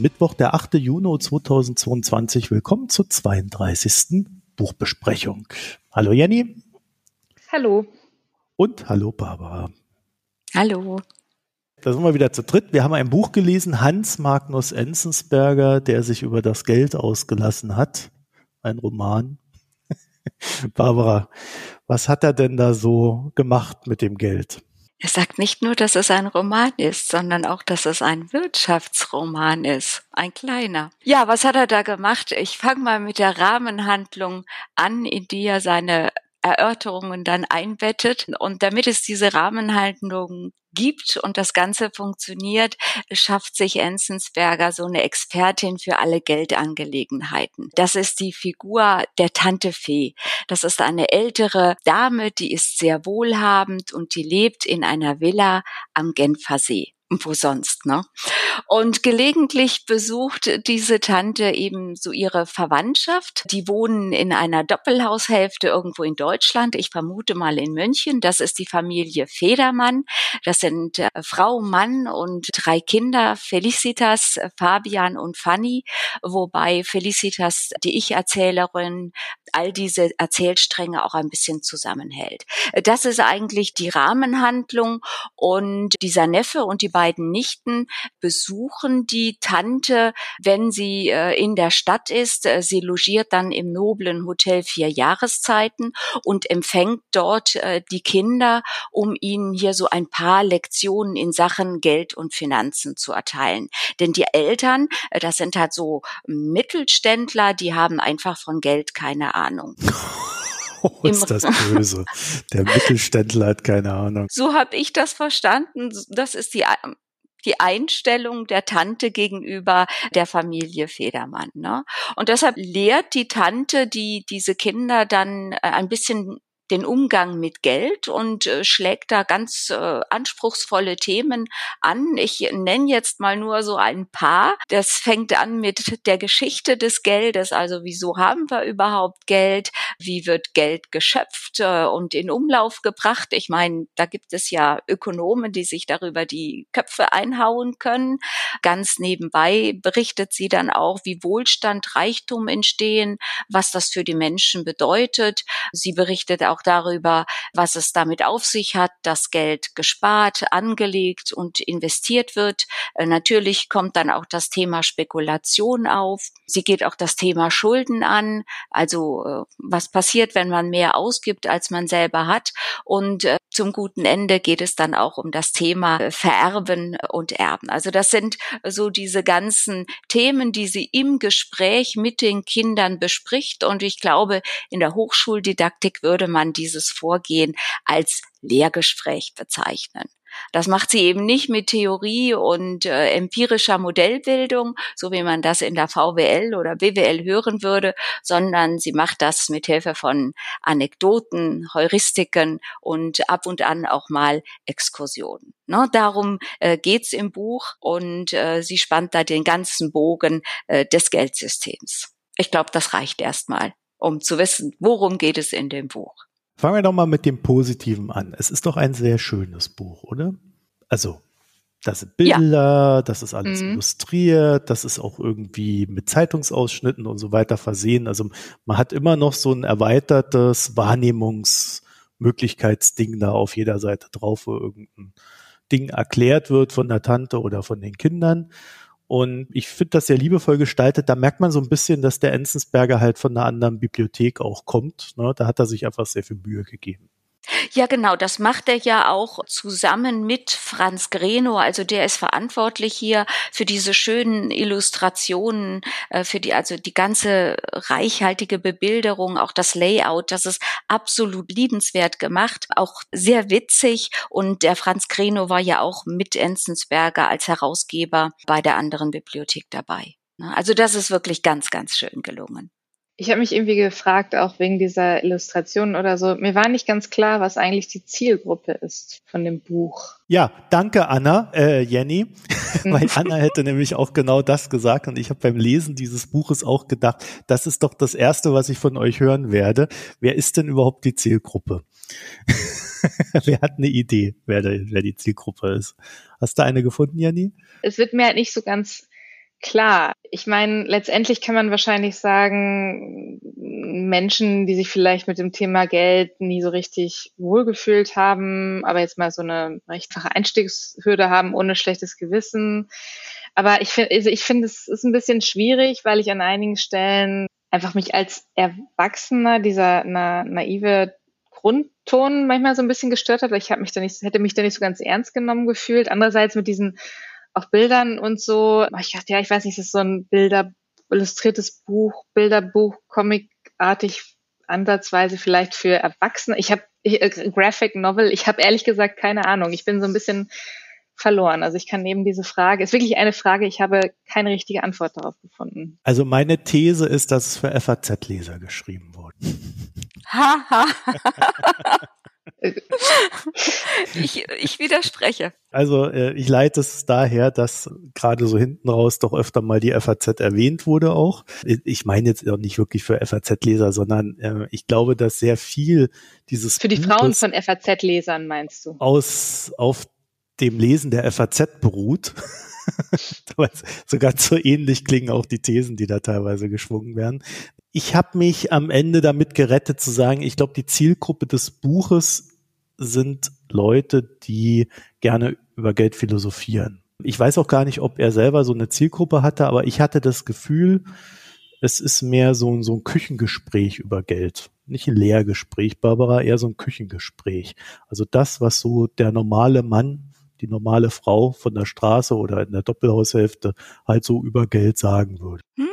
Mittwoch, der 8. Juni 2022. Willkommen zur 32. Buchbesprechung. Hallo Jenny. Hallo. Und hallo Barbara. Hallo. Da sind wir wieder zu dritt. Wir haben ein Buch gelesen, Hans Magnus Enzensberger, der sich über das Geld ausgelassen hat. Ein Roman. Barbara, was hat er denn da so gemacht mit dem Geld? Er sagt nicht nur, dass es ein Roman ist, sondern auch, dass es ein Wirtschaftsroman ist. Ein kleiner. Ja, was hat er da gemacht? Ich fange mal mit der Rahmenhandlung an, in die er seine Erörterungen dann einbettet. Und damit es diese Rahmenhandlung gibt und das Ganze funktioniert, schafft sich Enzensberger so eine Expertin für alle Geldangelegenheiten. Das ist die Figur der Tante Fee. Das ist eine ältere Dame, die ist sehr wohlhabend und die lebt in einer Villa am Genfer See wo sonst, ne? Und gelegentlich besucht diese Tante eben so ihre Verwandtschaft. Die wohnen in einer Doppelhaushälfte irgendwo in Deutschland. Ich vermute mal in München. Das ist die Familie Federmann. Das sind äh, Frau, Mann und drei Kinder, Felicitas, Fabian und Fanny. Wobei Felicitas, die Ich-Erzählerin, all diese Erzählstränge auch ein bisschen zusammenhält. Das ist eigentlich die Rahmenhandlung und dieser Neffe und die beiden Nichten besuchen die Tante, wenn sie äh, in der Stadt ist. Äh, sie logiert dann im noblen Hotel vier Jahreszeiten und empfängt dort äh, die Kinder, um ihnen hier so ein paar Lektionen in Sachen Geld und Finanzen zu erteilen. Denn die Eltern, das sind halt so Mittelständler, die haben einfach von Geld keine Ahnung. Oh, ist das böse. Der Mittelständler hat keine Ahnung. So habe ich das verstanden. Das ist die die Einstellung der Tante gegenüber der Familie Federmann. Ne? Und deshalb lehrt die Tante die diese Kinder dann äh, ein bisschen den Umgang mit Geld und äh, schlägt da ganz äh, anspruchsvolle Themen an. Ich nenne jetzt mal nur so ein paar. Das fängt an mit der Geschichte des Geldes, also wieso haben wir überhaupt Geld? Wie wird Geld geschöpft äh, und in Umlauf gebracht? Ich meine, da gibt es ja Ökonomen, die sich darüber die Köpfe einhauen können. Ganz nebenbei berichtet sie dann auch, wie Wohlstand, Reichtum entstehen, was das für die Menschen bedeutet. Sie berichtet auch auch darüber, was es damit auf sich hat, dass Geld gespart, angelegt und investiert wird. Äh, natürlich kommt dann auch das Thema Spekulation auf. Sie geht auch das Thema Schulden an, also äh, was passiert, wenn man mehr ausgibt, als man selber hat. Und äh, zum guten Ende geht es dann auch um das Thema Vererben und Erben. Also das sind so diese ganzen Themen, die sie im Gespräch mit den Kindern bespricht. Und ich glaube, in der Hochschuldidaktik würde man dieses Vorgehen als Lehrgespräch bezeichnen. Das macht sie eben nicht mit Theorie und äh, empirischer Modellbildung, so wie man das in der VWL oder BWL hören würde, sondern sie macht das mit Hilfe von Anekdoten, Heuristiken und ab und an auch mal Exkursionen. Ne, darum äh, geht's im Buch und äh, sie spannt da den ganzen Bogen äh, des Geldsystems. Ich glaube, das reicht erstmal, um zu wissen, worum geht es in dem Buch. Fangen wir doch mal mit dem Positiven an. Es ist doch ein sehr schönes Buch, oder? Also, das sind Bilder, ja. das ist alles mhm. illustriert, das ist auch irgendwie mit Zeitungsausschnitten und so weiter versehen. Also man hat immer noch so ein erweitertes Wahrnehmungsmöglichkeitsding da auf jeder Seite drauf, wo irgendein Ding erklärt wird von der Tante oder von den Kindern. Und ich finde das sehr liebevoll gestaltet. Da merkt man so ein bisschen, dass der Enzensberger halt von einer anderen Bibliothek auch kommt. Ne? Da hat er sich einfach sehr viel Mühe gegeben. Ja, genau, das macht er ja auch zusammen mit Franz Greno. Also der ist verantwortlich hier für diese schönen Illustrationen, äh, für die, also die ganze reichhaltige Bebilderung, auch das Layout. Das ist absolut liebenswert gemacht, auch sehr witzig. Und der Franz Greno war ja auch mit Enzensberger als Herausgeber bei der anderen Bibliothek dabei. Ne? Also das ist wirklich ganz, ganz schön gelungen. Ich habe mich irgendwie gefragt, auch wegen dieser Illustration oder so. Mir war nicht ganz klar, was eigentlich die Zielgruppe ist von dem Buch. Ja, danke Anna, äh, Jenny, weil Anna hätte nämlich auch genau das gesagt und ich habe beim Lesen dieses Buches auch gedacht, das ist doch das Erste, was ich von euch hören werde. Wer ist denn überhaupt die Zielgruppe? wer hat eine Idee, wer, der, wer die Zielgruppe ist? Hast du eine gefunden, Jenny? Es wird mir halt nicht so ganz Klar, ich meine, letztendlich kann man wahrscheinlich sagen, Menschen, die sich vielleicht mit dem Thema Geld nie so richtig wohlgefühlt haben, aber jetzt mal so eine rechtfache Einstiegshürde haben ohne schlechtes Gewissen. Aber ich finde, also ich finde, es ist ein bisschen schwierig, weil ich an einigen Stellen einfach mich als Erwachsener dieser na, naive Grundton manchmal so ein bisschen gestört hat, weil ich habe mich da nicht, hätte mich da nicht so ganz ernst genommen gefühlt. Andererseits mit diesen auch Bildern und so. Ich dachte, ja, ich weiß nicht, es ist so ein Bilder, illustriertes Buch, Bilderbuch, Comicartig, ansatzweise vielleicht für Erwachsene. Ich habe äh, Graphic Novel, ich habe ehrlich gesagt keine Ahnung. Ich bin so ein bisschen verloren. Also ich kann neben diese Frage, ist wirklich eine Frage, ich habe keine richtige Antwort darauf gefunden. Also meine These ist, dass es für FAZ-Leser geschrieben wurde. Haha. ich, ich widerspreche. Also äh, ich leite es daher, dass gerade so hinten raus doch öfter mal die FAZ erwähnt wurde auch. Ich meine jetzt auch nicht wirklich für FAZ-Leser, sondern äh, ich glaube, dass sehr viel dieses Für die Buches Frauen von FAZ-Lesern meinst du? Aus auf dem Lesen der FAZ beruht. so ganz so ähnlich klingen auch die Thesen, die da teilweise geschwungen werden ich habe mich am Ende damit gerettet zu sagen, ich glaube, die Zielgruppe des Buches sind Leute, die gerne über Geld philosophieren. Ich weiß auch gar nicht, ob er selber so eine Zielgruppe hatte, aber ich hatte das Gefühl, es ist mehr so, ein so ein Küchengespräch über Geld. Nicht ein Lehrgespräch, Barbara, eher so ein Küchengespräch. Also das, was so der normale Mann, die normale Frau von der Straße oder in der Doppelhaushälfte halt so über Geld sagen würde. Hm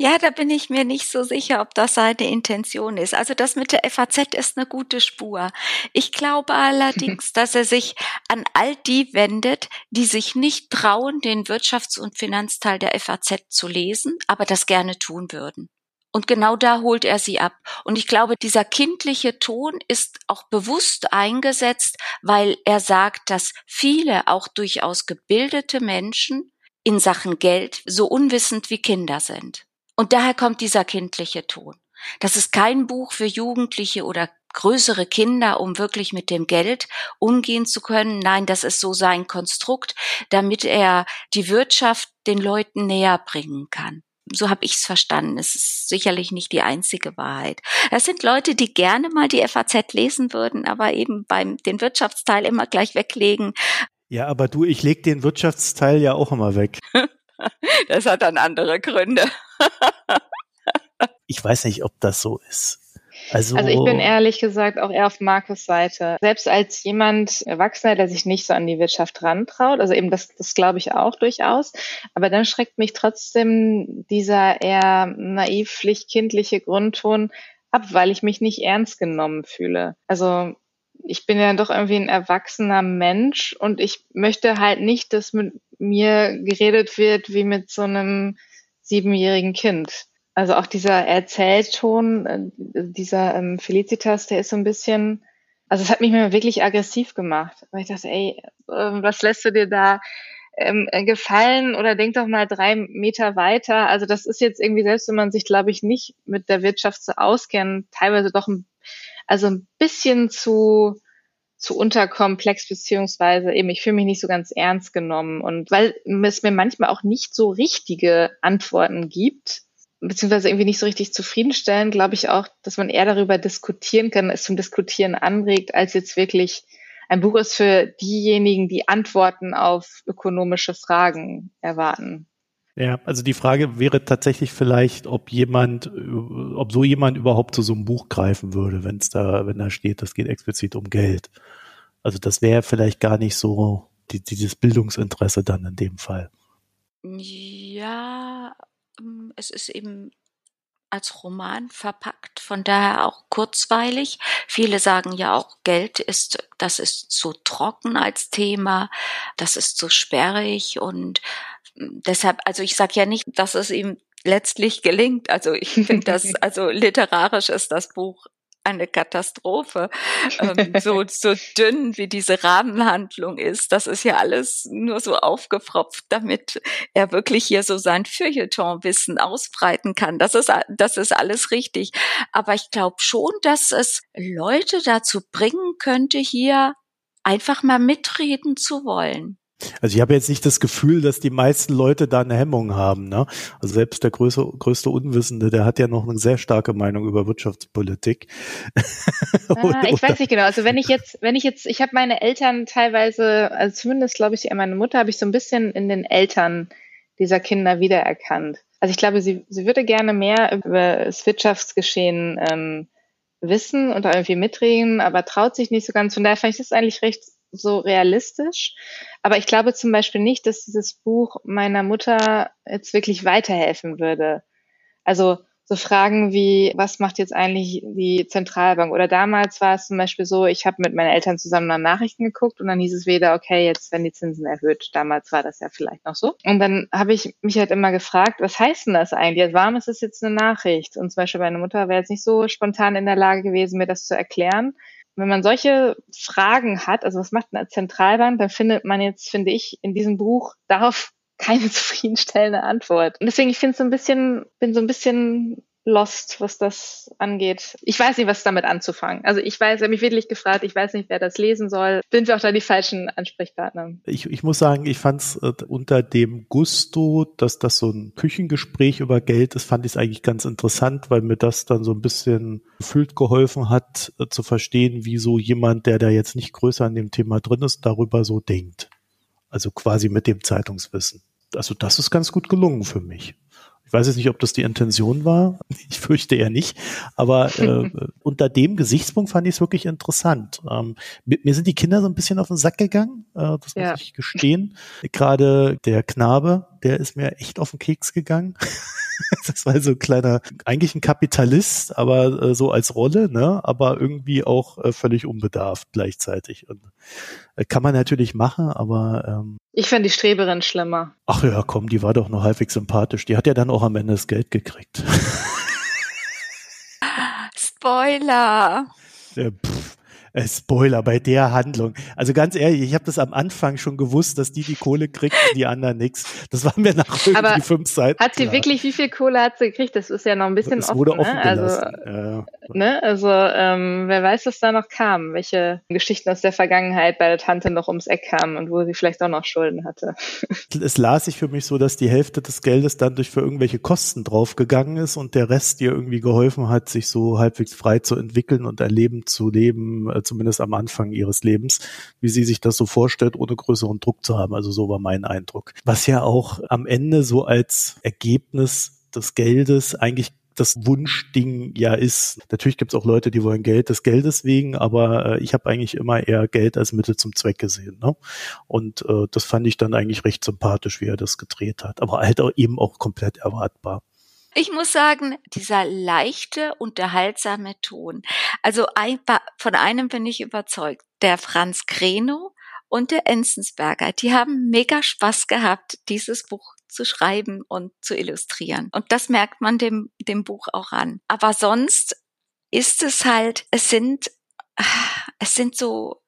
ja, da bin ich mir nicht so sicher, ob das seine Intention ist. Also das mit der FAZ ist eine gute Spur. Ich glaube allerdings, dass er sich an all die wendet, die sich nicht trauen, den Wirtschafts- und Finanzteil der FAZ zu lesen, aber das gerne tun würden. Und genau da holt er sie ab. Und ich glaube, dieser kindliche Ton ist auch bewusst eingesetzt, weil er sagt, dass viele auch durchaus gebildete Menschen in Sachen Geld so unwissend wie Kinder sind. Und daher kommt dieser kindliche Ton. Das ist kein Buch für Jugendliche oder größere Kinder, um wirklich mit dem Geld umgehen zu können. Nein, das ist so sein Konstrukt, damit er die Wirtschaft den Leuten näher bringen kann. So habe ich es verstanden. Es ist sicherlich nicht die einzige Wahrheit. Das sind Leute, die gerne mal die FAZ lesen würden, aber eben beim den Wirtschaftsteil immer gleich weglegen. Ja, aber du, ich leg den Wirtschaftsteil ja auch immer weg. Das hat dann andere Gründe. ich weiß nicht, ob das so ist. Also, also ich bin ehrlich gesagt auch eher auf Markus Seite. Selbst als jemand Erwachsener, der sich nicht so an die Wirtschaft rantraut, also eben das, das glaube ich auch durchaus, aber dann schreckt mich trotzdem dieser eher naivlich kindliche Grundton ab, weil ich mich nicht ernst genommen fühle. Also ich bin ja doch irgendwie ein erwachsener Mensch und ich möchte halt nicht, dass mit mir geredet wird wie mit so einem siebenjährigen Kind. Also auch dieser Erzählton, äh, dieser ähm, Felicitas, der ist so ein bisschen, also es hat mich mir wirklich aggressiv gemacht, weil ich dachte, ey, äh, was lässt du dir da ähm, gefallen oder denk doch mal drei Meter weiter. Also das ist jetzt irgendwie, selbst wenn man sich, glaube ich, nicht mit der Wirtschaft so auskennt, teilweise doch ein, also ein bisschen zu zu unterkomplex, beziehungsweise eben, ich fühle mich nicht so ganz ernst genommen. Und weil es mir manchmal auch nicht so richtige Antworten gibt, beziehungsweise irgendwie nicht so richtig zufriedenstellen, glaube ich auch, dass man eher darüber diskutieren kann, es zum Diskutieren anregt, als jetzt wirklich ein Buch ist für diejenigen, die Antworten auf ökonomische Fragen erwarten. Ja, also die Frage wäre tatsächlich vielleicht, ob jemand, ob so jemand überhaupt zu so einem Buch greifen würde, wenn es da, wenn da steht, das geht explizit um Geld. Also das wäre vielleicht gar nicht so die, dieses Bildungsinteresse dann in dem Fall. Ja, ähm, es ist eben als Roman verpackt, von daher auch kurzweilig. Viele sagen ja auch, Geld ist, das ist zu trocken als Thema, das ist zu sperrig und deshalb, also ich sage ja nicht, dass es ihm letztlich gelingt. Also ich finde das, also literarisch ist das Buch eine Katastrophe. Ähm, so, so dünn wie diese Rahmenhandlung ist, das ist ja alles nur so aufgepfropft, damit er wirklich hier so sein Feuilleton-Wissen ausbreiten kann. Das ist, das ist alles richtig. Aber ich glaube schon, dass es Leute dazu bringen könnte, hier einfach mal mitreden zu wollen. Also ich habe jetzt nicht das Gefühl, dass die meisten Leute da eine Hemmung haben. Ne? Also selbst der größte, größte Unwissende, der hat ja noch eine sehr starke Meinung über Wirtschaftspolitik. Ah, ich weiß nicht genau. Also wenn ich jetzt, wenn ich jetzt, ich habe meine Eltern teilweise, also zumindest glaube ich, meine Mutter habe ich so ein bisschen in den Eltern dieser Kinder wiedererkannt. Also ich glaube, sie, sie würde gerne mehr über das Wirtschaftsgeschehen ähm, wissen und irgendwie mitreden, aber traut sich nicht so ganz. Von daher fand ich das eigentlich recht so realistisch. Aber ich glaube zum Beispiel nicht, dass dieses Buch meiner Mutter jetzt wirklich weiterhelfen würde. Also so Fragen wie, was macht jetzt eigentlich die Zentralbank? Oder damals war es zum Beispiel so, ich habe mit meinen Eltern zusammen nach Nachrichten geguckt und dann hieß es wieder, okay, jetzt werden die Zinsen erhöht. Damals war das ja vielleicht noch so. Und dann habe ich mich halt immer gefragt, was heißt denn das eigentlich? Warum ist das jetzt eine Nachricht? Und zum Beispiel meine Mutter wäre jetzt nicht so spontan in der Lage gewesen, mir das zu erklären wenn man solche Fragen hat, also was macht eine Zentralbank, dann findet man jetzt, finde ich, in diesem Buch darauf keine zufriedenstellende Antwort. Und deswegen, ich finde so ein bisschen, bin so ein bisschen lost, was das angeht. Ich weiß nicht, was damit anzufangen. Also ich weiß, ich habe mich wirklich gefragt, ich weiß nicht, wer das lesen soll. Sind wir auch da die falschen Ansprechpartner? Ich, ich muss sagen, ich fand es äh, unter dem Gusto, dass das so ein Küchengespräch über Geld ist, fand ich es eigentlich ganz interessant, weil mir das dann so ein bisschen gefühlt geholfen hat, äh, zu verstehen, wie so jemand, der da jetzt nicht größer an dem Thema drin ist, darüber so denkt. Also quasi mit dem Zeitungswissen also das ist ganz gut gelungen für mich. Ich weiß jetzt nicht, ob das die Intention war. Ich fürchte eher nicht. Aber äh, unter dem Gesichtspunkt fand ich es wirklich interessant. Ähm, mit, mir sind die Kinder so ein bisschen auf den Sack gegangen. Äh, das muss ja. ich gestehen. Gerade der Knabe, der ist mir echt auf den Keks gegangen. das war so ein kleiner, eigentlich ein Kapitalist, aber äh, so als Rolle, ne? aber irgendwie auch äh, völlig unbedarft gleichzeitig. Und, äh, kann man natürlich machen, aber ähm, ich fand die Streberin schlimmer. Ach ja, komm, die war doch noch halbwegs sympathisch. Die hat ja dann auch am Ende das Geld gekriegt. Spoiler. Ja, pff, äh, Spoiler bei der Handlung. Also ganz ehrlich, ich habe das am Anfang schon gewusst, dass die die Kohle kriegt und die anderen nichts. Das war mir nach irgendwie Aber fünf Seiten. Hat sie klar. wirklich, wie viel Kohle hat sie gekriegt? Das ist ja noch ein bisschen es wurde offen. Ne? Also, ja. ne? also ähm, wer weiß, was da noch kam, welche Geschichten aus der Vergangenheit bei der Tante noch ums Eck kamen und wo sie vielleicht auch noch Schulden hatte. es las sich für mich so, dass die Hälfte des Geldes dann durch für irgendwelche Kosten draufgegangen ist und der Rest ihr irgendwie geholfen hat, sich so halbwegs frei zu entwickeln und ein Leben zu leben, zumindest am Anfang ihres Lebens, wie sie sich das so vorstellt, ohne größeren Druck zu haben. Also so war mein Eindruck. Was ja auch am Ende so als Ergebnis des Geldes eigentlich das Wunschding ja ist. Natürlich gibt es auch Leute, die wollen Geld des Geldes wegen, aber äh, ich habe eigentlich immer eher Geld als Mittel zum Zweck gesehen. Ne? Und äh, das fand ich dann eigentlich recht sympathisch, wie er das gedreht hat. Aber halt auch eben auch komplett erwartbar. Ich muss sagen, dieser leichte, unterhaltsame Ton. Also ein, von einem bin ich überzeugt. Der Franz Kreno und der Enzensberger, die haben mega Spaß gehabt, dieses Buch zu schreiben und zu illustrieren. Und das merkt man dem, dem Buch auch an. Aber sonst ist es halt, es sind, es sind so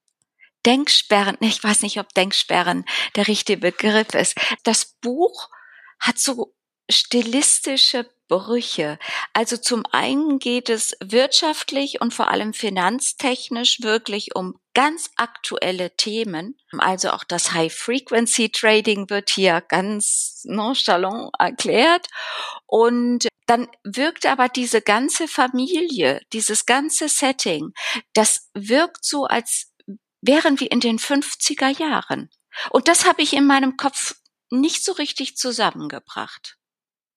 Denksperren, ich weiß nicht, ob Denksperren der richtige Begriff ist. Das Buch hat so stilistische Brüche. Also zum einen geht es wirtschaftlich und vor allem finanztechnisch wirklich um ganz aktuelle Themen. Also auch das High-Frequency-Trading wird hier ganz nonchalant erklärt. Und dann wirkt aber diese ganze Familie, dieses ganze Setting, das wirkt so, als wären wir in den 50er Jahren. Und das habe ich in meinem Kopf nicht so richtig zusammengebracht.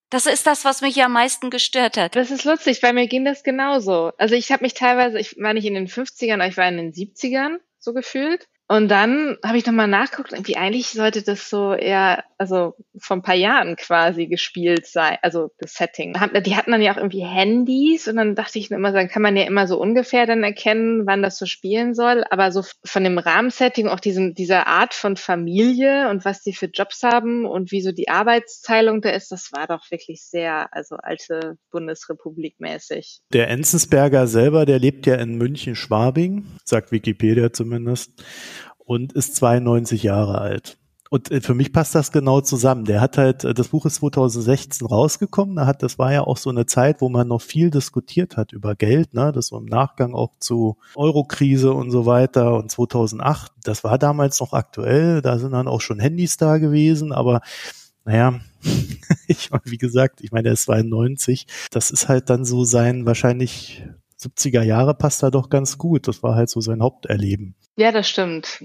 Das ist das, was mich am meisten gestört hat. Das ist lustig, bei mir ging das genauso. Also ich habe mich teilweise, ich war nicht in den 50ern, aber ich war in den 70ern so gefühlt. Und dann habe ich nochmal nachgeguckt, irgendwie eigentlich sollte das so eher, also vor ein paar Jahren quasi gespielt sein, also das Setting. Die hatten dann ja auch irgendwie Handys und dann dachte ich immer, dann kann man ja immer so ungefähr dann erkennen, wann das so spielen soll. Aber so von dem Rahmensetting, auch diesen, dieser Art von Familie und was die für Jobs haben und wie so die Arbeitsteilung da ist, das war doch wirklich sehr, also alte Bundesrepublik mäßig. Der Enzensberger selber, der lebt ja in München-Schwabing, sagt Wikipedia zumindest und ist 92 Jahre alt. Und äh, für mich passt das genau zusammen. Der hat halt, äh, das Buch ist 2016 rausgekommen. Da hat, das war ja auch so eine Zeit, wo man noch viel diskutiert hat über Geld, ne? Das so im Nachgang auch zu Eurokrise und so weiter und 2008. Das war damals noch aktuell. Da sind dann auch schon Handys da gewesen, aber naja, ich, wie gesagt, ich meine, er ist 92. Das ist halt dann so sein wahrscheinlich 70er Jahre passt da doch ganz gut. Das war halt so sein Haupterleben. Ja, das stimmt.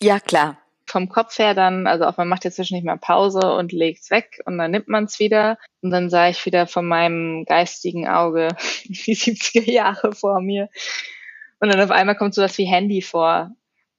Ja, klar. Vom Kopf her dann, also auch man macht jetzt nicht mal Pause und legt es weg und dann nimmt man es wieder. Und dann sah ich wieder von meinem geistigen Auge die 70er Jahre vor mir. Und dann auf einmal kommt sowas wie Handy vor.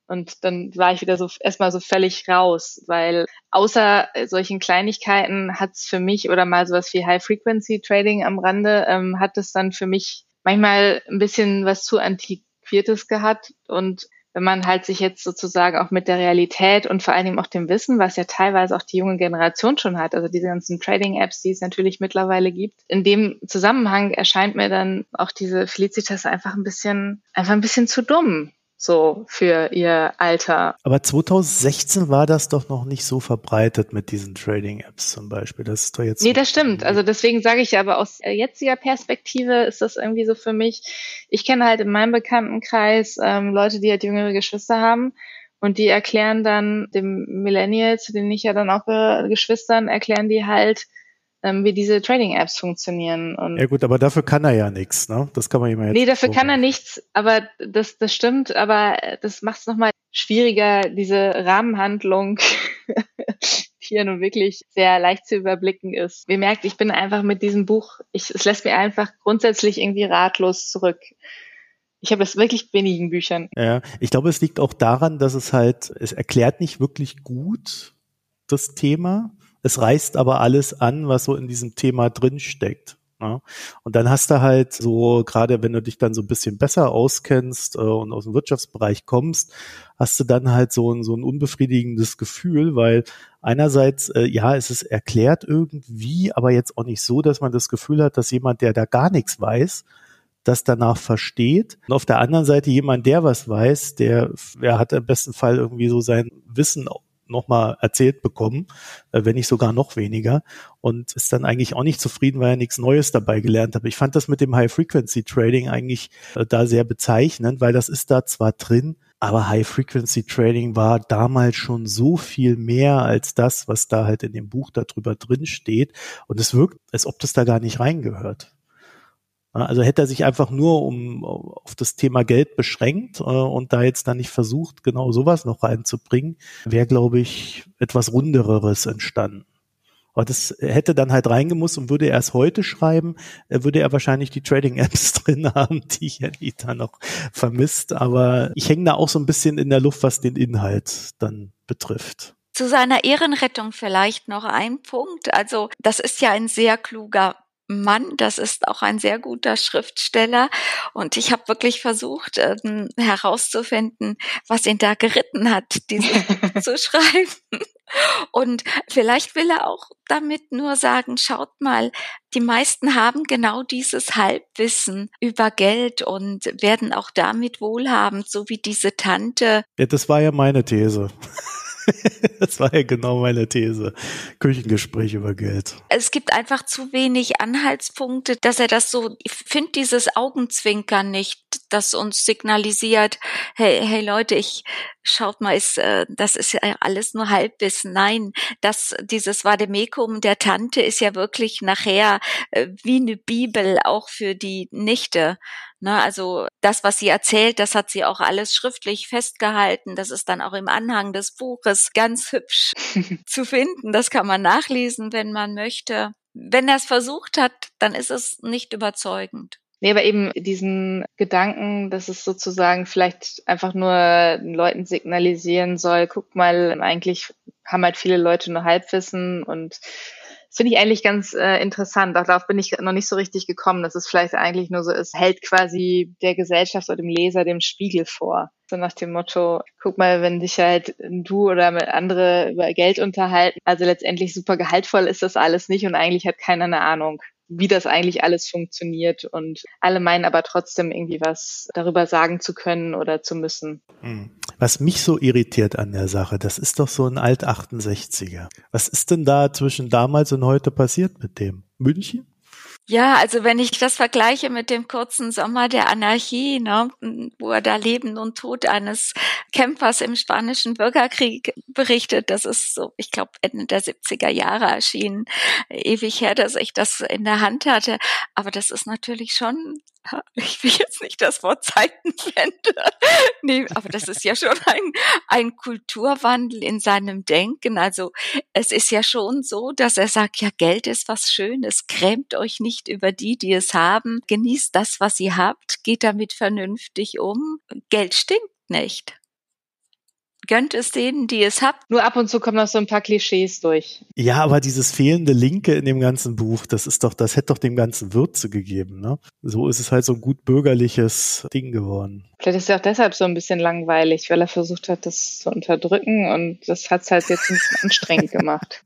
Und dann war ich wieder so erstmal so völlig raus, weil außer solchen Kleinigkeiten hat es für mich oder mal sowas wie High Frequency Trading am Rande, ähm, hat es dann für mich manchmal ein bisschen was zu antiquiertes gehabt und wenn man halt sich jetzt sozusagen auch mit der Realität und vor allen Dingen auch dem Wissen, was ja teilweise auch die junge Generation schon hat, also diese ganzen Trading-Apps, die es natürlich mittlerweile gibt, in dem Zusammenhang erscheint mir dann auch diese Felicitas einfach ein bisschen, einfach ein bisschen zu dumm so für ihr Alter. Aber 2016 war das doch noch nicht so verbreitet mit diesen Trading-Apps zum Beispiel. Das ist doch jetzt. Nee, das stimmt. Also deswegen sage ich aber aus jetziger Perspektive ist das irgendwie so für mich. Ich kenne halt in meinem Bekanntenkreis ähm, Leute, die halt jüngere Geschwister haben. Und die erklären dann dem Millennial, zu denen ich ja dann auch äh, Geschwistern, erklären die halt, ähm, wie diese Trading-Apps funktionieren. Und ja gut, aber dafür kann er ja nichts, ne? Das kann man immer jetzt. Nee, dafür kann er nichts, aber das, das stimmt, aber das macht es nochmal schwieriger, diese Rahmenhandlung, die ja nun wirklich sehr leicht zu überblicken ist. Wie merkt, ich bin einfach mit diesem Buch, ich, es lässt mir einfach grundsätzlich irgendwie ratlos zurück. Ich habe es wirklich wenigen Büchern. Ja, ich glaube, es liegt auch daran, dass es halt, es erklärt nicht wirklich gut das Thema es reißt aber alles an, was so in diesem Thema drinsteckt. Ja. Und dann hast du halt so, gerade wenn du dich dann so ein bisschen besser auskennst äh, und aus dem Wirtschaftsbereich kommst, hast du dann halt so ein, so ein unbefriedigendes Gefühl, weil einerseits, äh, ja, es ist erklärt irgendwie, aber jetzt auch nicht so, dass man das Gefühl hat, dass jemand, der da gar nichts weiß, das danach versteht. Und auf der anderen Seite jemand, der was weiß, der, der hat im besten Fall irgendwie so sein Wissen nochmal erzählt bekommen, äh, wenn nicht sogar noch weniger und ist dann eigentlich auch nicht zufrieden, weil er nichts Neues dabei gelernt hat. Ich fand das mit dem High-Frequency-Trading eigentlich äh, da sehr bezeichnend, weil das ist da zwar drin, aber High-Frequency-Trading war damals schon so viel mehr als das, was da halt in dem Buch darüber drin steht. Und es wirkt, als ob das da gar nicht reingehört. Also hätte er sich einfach nur um auf das Thema Geld beschränkt äh, und da jetzt dann nicht versucht, genau sowas noch reinzubringen, wäre, glaube ich, etwas Rundereres entstanden. Aber das hätte dann halt reingemusst und würde er es heute schreiben, äh, würde er wahrscheinlich die Trading-Apps drin haben, die Janita noch vermisst. Aber ich hänge da auch so ein bisschen in der Luft, was den Inhalt dann betrifft. Zu seiner Ehrenrettung vielleicht noch ein Punkt. Also das ist ja ein sehr kluger Mann, das ist auch ein sehr guter Schriftsteller. Und ich habe wirklich versucht ähm, herauszufinden, was ihn da geritten hat, dieses zu schreiben. Und vielleicht will er auch damit nur sagen, schaut mal, die meisten haben genau dieses Halbwissen über Geld und werden auch damit wohlhabend, so wie diese Tante. Ja, das war ja meine These. das war ja genau meine These. Küchengespräch über Geld. Es gibt einfach zu wenig Anhaltspunkte, dass er das so, ich finde dieses Augenzwinkern nicht, das uns signalisiert, hey, hey Leute, ich schaut mal, ist, äh, das ist ja alles nur Halbwissen. Nein, das, dieses Vademekum der Tante ist ja wirklich nachher äh, wie eine Bibel auch für die Nichte. Ne, also das, was sie erzählt, das hat sie auch alles schriftlich festgehalten. Das ist dann auch im Anhang des Buches ganz hübsch zu finden. Das kann man nachlesen, wenn man möchte. Wenn er es versucht hat, dann ist es nicht überzeugend. Nee, aber eben diesen Gedanken, dass es sozusagen vielleicht einfach nur Leuten signalisieren soll, guck mal, eigentlich haben halt viele Leute nur Halbwissen und das finde ich eigentlich ganz äh, interessant. Auch darauf bin ich noch nicht so richtig gekommen, dass es vielleicht eigentlich nur so ist, hält quasi der Gesellschaft oder dem Leser dem Spiegel vor. So nach dem Motto, guck mal, wenn dich halt du oder andere über Geld unterhalten, also letztendlich super gehaltvoll ist das alles nicht und eigentlich hat keiner eine Ahnung wie das eigentlich alles funktioniert. Und alle meinen aber trotzdem irgendwie was darüber sagen zu können oder zu müssen. Hm. Was mich so irritiert an der Sache, das ist doch so ein Alt-68er. Was ist denn da zwischen damals und heute passiert mit dem? München? Ja, also wenn ich das vergleiche mit dem kurzen Sommer der Anarchie, ne, wo er da Leben und Tod eines Kämpfers im spanischen Bürgerkrieg berichtet, das ist so, ich glaube, Ende der 70er Jahre erschienen. Ewig her, dass ich das in der Hand hatte. Aber das ist natürlich schon ich will jetzt nicht das Wort Zeitenwende. Nee, aber das ist ja schon ein, ein Kulturwandel in seinem Denken. Also es ist ja schon so, dass er sagt, ja, Geld ist was Schönes, grämt euch nicht über die, die es haben, genießt das, was ihr habt, geht damit vernünftig um. Geld stinkt nicht gönnt es denen, die es habt. Nur ab und zu kommen noch so ein paar Klischees durch. Ja, aber dieses fehlende Linke in dem ganzen Buch, das ist doch, das hätte doch dem ganzen Würze gegeben, ne? So ist es halt so ein gut bürgerliches Ding geworden. Vielleicht ist er auch deshalb so ein bisschen langweilig, weil er versucht hat, das zu unterdrücken und das hat es halt jetzt ein bisschen anstrengend gemacht.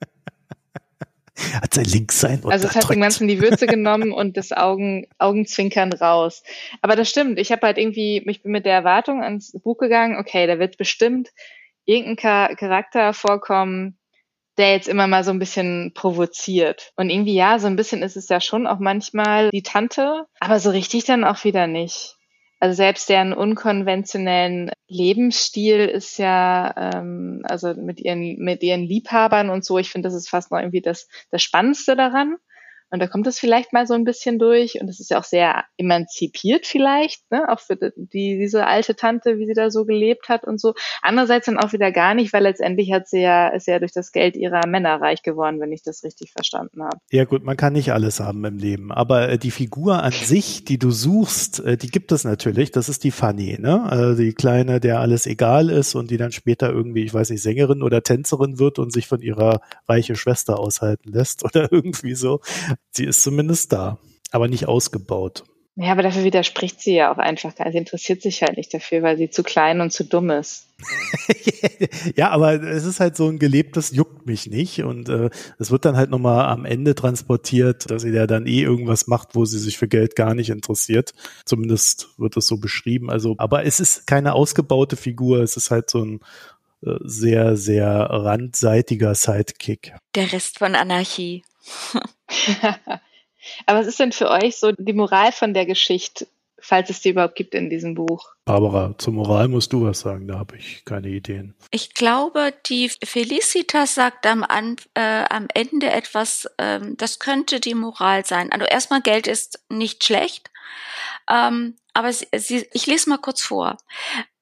Hat sein Linkssein Also es hat dem Ganzen die Würze genommen und das Augen, Augenzwinkern raus. Aber das stimmt. Ich habe halt irgendwie, ich bin mit der Erwartung ans Buch gegangen, okay, da wird bestimmt irgendein Charakter vorkommen, der jetzt immer mal so ein bisschen provoziert. Und irgendwie ja, so ein bisschen ist es ja schon auch manchmal die Tante, aber so richtig dann auch wieder nicht. Also selbst deren unkonventionellen Lebensstil ist ja, ähm, also mit ihren, mit ihren Liebhabern und so, ich finde, das ist fast noch irgendwie das, das Spannendste daran. Und da kommt es vielleicht mal so ein bisschen durch. Und es ist ja auch sehr emanzipiert vielleicht, ne? auch für die, diese alte Tante, wie sie da so gelebt hat und so. Andererseits dann auch wieder gar nicht, weil letztendlich hat sie ja, ist ja durch das Geld ihrer Männer reich geworden, wenn ich das richtig verstanden habe. Ja gut, man kann nicht alles haben im Leben. Aber äh, die Figur an sich, die du suchst, äh, die gibt es natürlich. Das ist die Fanny, ne? Also die Kleine, der alles egal ist und die dann später irgendwie, ich weiß nicht, Sängerin oder Tänzerin wird und sich von ihrer reiche Schwester aushalten lässt oder irgendwie so. Sie ist zumindest da, aber nicht ausgebaut. Ja, aber dafür widerspricht sie ja auch einfach. Sie interessiert sich halt nicht dafür, weil sie zu klein und zu dumm ist. ja, aber es ist halt so ein gelebtes juckt mich nicht und äh, es wird dann halt nochmal am Ende transportiert, dass sie ja dann eh irgendwas macht, wo sie sich für Geld gar nicht interessiert. Zumindest wird es so beschrieben. Also, aber es ist keine ausgebaute Figur. Es ist halt so ein äh, sehr, sehr randseitiger Sidekick. Der Rest von Anarchie. Aber was ist denn für euch so die Moral von der Geschichte, falls es die überhaupt gibt in diesem Buch? Barbara, zur Moral musst du was sagen, da habe ich keine Ideen. Ich glaube, die Felicitas sagt am, äh, am Ende etwas, ähm, das könnte die Moral sein. Also erstmal, Geld ist nicht schlecht. Ähm, aber sie, sie, ich lese mal kurz vor.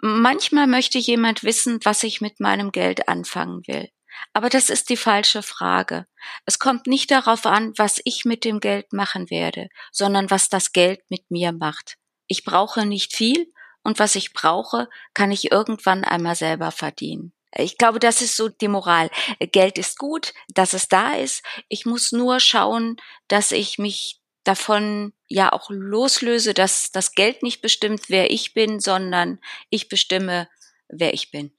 Manchmal möchte jemand wissen, was ich mit meinem Geld anfangen will. Aber das ist die falsche Frage. Es kommt nicht darauf an, was ich mit dem Geld machen werde, sondern was das Geld mit mir macht. Ich brauche nicht viel und was ich brauche, kann ich irgendwann einmal selber verdienen. Ich glaube, das ist so die Moral. Geld ist gut, dass es da ist. Ich muss nur schauen, dass ich mich davon ja auch loslöse, dass das Geld nicht bestimmt, wer ich bin, sondern ich bestimme, wer ich bin.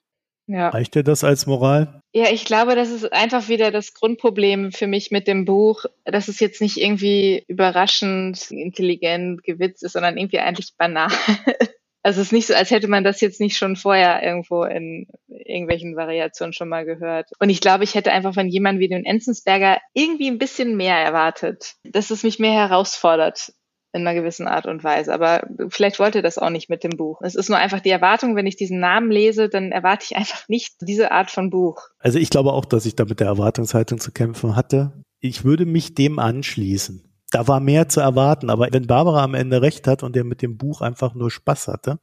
Ja. Reicht dir das als Moral? Ja, ich glaube, das ist einfach wieder das Grundproblem für mich mit dem Buch, dass es jetzt nicht irgendwie überraschend, intelligent, gewitzt ist, sondern irgendwie eigentlich banal. Also es ist nicht so, als hätte man das jetzt nicht schon vorher irgendwo in irgendwelchen Variationen schon mal gehört. Und ich glaube, ich hätte einfach von jemandem wie dem Enzensberger irgendwie ein bisschen mehr erwartet, dass es mich mehr herausfordert in einer gewissen Art und Weise. Aber vielleicht wollte das auch nicht mit dem Buch. Es ist nur einfach die Erwartung, wenn ich diesen Namen lese, dann erwarte ich einfach nicht diese Art von Buch. Also ich glaube auch, dass ich da mit der Erwartungshaltung zu kämpfen hatte. Ich würde mich dem anschließen da war mehr zu erwarten. Aber wenn Barbara am Ende recht hat und der mit dem Buch einfach nur Spaß hatte,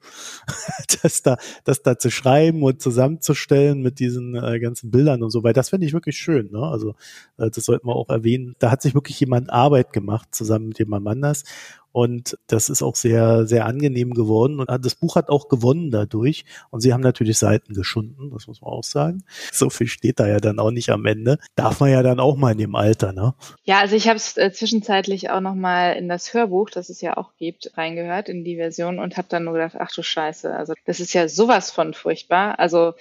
das da, das da zu schreiben und zusammenzustellen mit diesen äh, ganzen Bildern und so, weil das finde ich wirklich schön. Ne? Also äh, das sollten wir auch erwähnen. Da hat sich wirklich jemand Arbeit gemacht zusammen mit jemand anders. Und das ist auch sehr, sehr angenehm geworden. Und das Buch hat auch gewonnen dadurch. Und sie haben natürlich Seiten geschunden, das muss man auch sagen. So viel steht da ja dann auch nicht am Ende. Darf man ja dann auch mal in dem Alter, ne? Ja, also ich habe es äh, zwischenzeitlich auch nochmal in das Hörbuch, das es ja auch gibt, reingehört in die Version und habe dann nur gedacht, ach du Scheiße, also das ist ja sowas von furchtbar. Also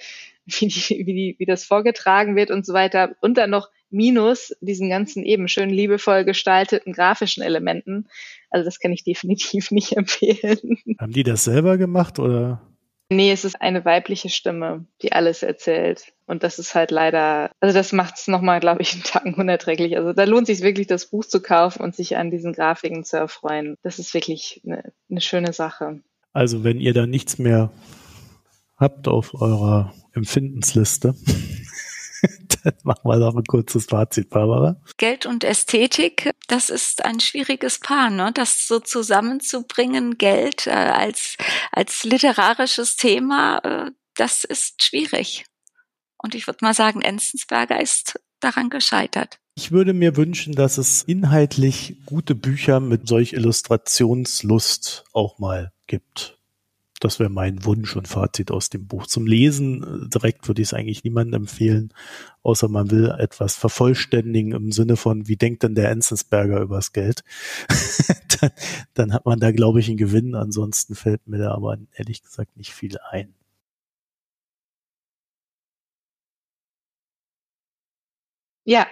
wie, die, wie, die, wie das vorgetragen wird und so weiter. Und dann noch minus diesen ganzen eben schön liebevoll gestalteten grafischen Elementen. Also das kann ich definitiv nicht empfehlen. Haben die das selber gemacht oder? Nee, es ist eine weibliche Stimme, die alles erzählt. Und das ist halt leider, also das macht es nochmal, glaube ich, einen Tagen unerträglich. Also da lohnt sich wirklich, das Buch zu kaufen und sich an diesen Grafiken zu erfreuen. Das ist wirklich eine, eine schöne Sache. Also wenn ihr da nichts mehr habt auf eurer Empfindensliste, dann machen wir doch ein kurzes Fazit, Barbara. Geld und Ästhetik, das ist ein schwieriges Paar, ne? das so zusammenzubringen, Geld äh, als, als literarisches Thema, äh, das ist schwierig. Und ich würde mal sagen, Enzensberger ist daran gescheitert. Ich würde mir wünschen, dass es inhaltlich gute Bücher mit solch Illustrationslust auch mal gibt. Das wäre mein Wunsch und Fazit aus dem Buch. Zum Lesen äh, direkt würde ich es eigentlich niemandem empfehlen, außer man will etwas vervollständigen im Sinne von, wie denkt denn der Enzensberger übers Geld? dann, dann hat man da, glaube ich, einen Gewinn. Ansonsten fällt mir da aber ehrlich gesagt nicht viel ein. Ja,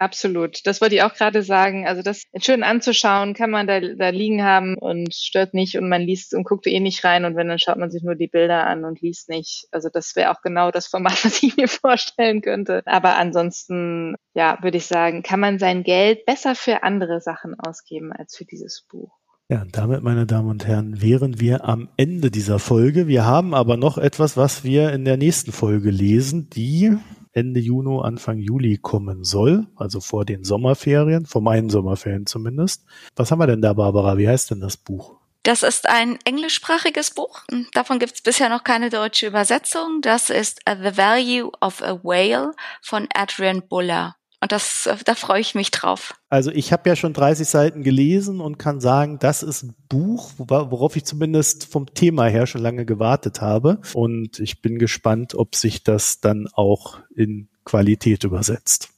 absolut. Das wollte ich auch gerade sagen. Also das schön anzuschauen, kann man da, da liegen haben und stört nicht und man liest und guckt eh nicht rein und wenn, dann schaut man sich nur die Bilder an und liest nicht. Also das wäre auch genau das Format, was ich mir vorstellen könnte. Aber ansonsten, ja, würde ich sagen, kann man sein Geld besser für andere Sachen ausgeben als für dieses Buch. Ja, damit, meine Damen und Herren, wären wir am Ende dieser Folge. Wir haben aber noch etwas, was wir in der nächsten Folge lesen, die Ende Juni, Anfang Juli kommen soll, also vor den Sommerferien, vor meinen Sommerferien zumindest. Was haben wir denn da, Barbara? Wie heißt denn das Buch? Das ist ein englischsprachiges Buch. Davon gibt es bisher noch keine deutsche Übersetzung. Das ist The Value of a Whale von Adrian Buller. Und das, da freue ich mich drauf. Also ich habe ja schon 30 Seiten gelesen und kann sagen, das ist ein Buch, worauf ich zumindest vom Thema her schon lange gewartet habe. Und ich bin gespannt, ob sich das dann auch in Qualität übersetzt.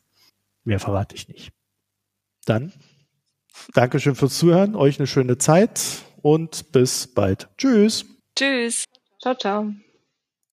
Mehr verrate ich nicht. Dann Dankeschön fürs Zuhören, euch eine schöne Zeit und bis bald. Tschüss. Tschüss. Ciao, ciao.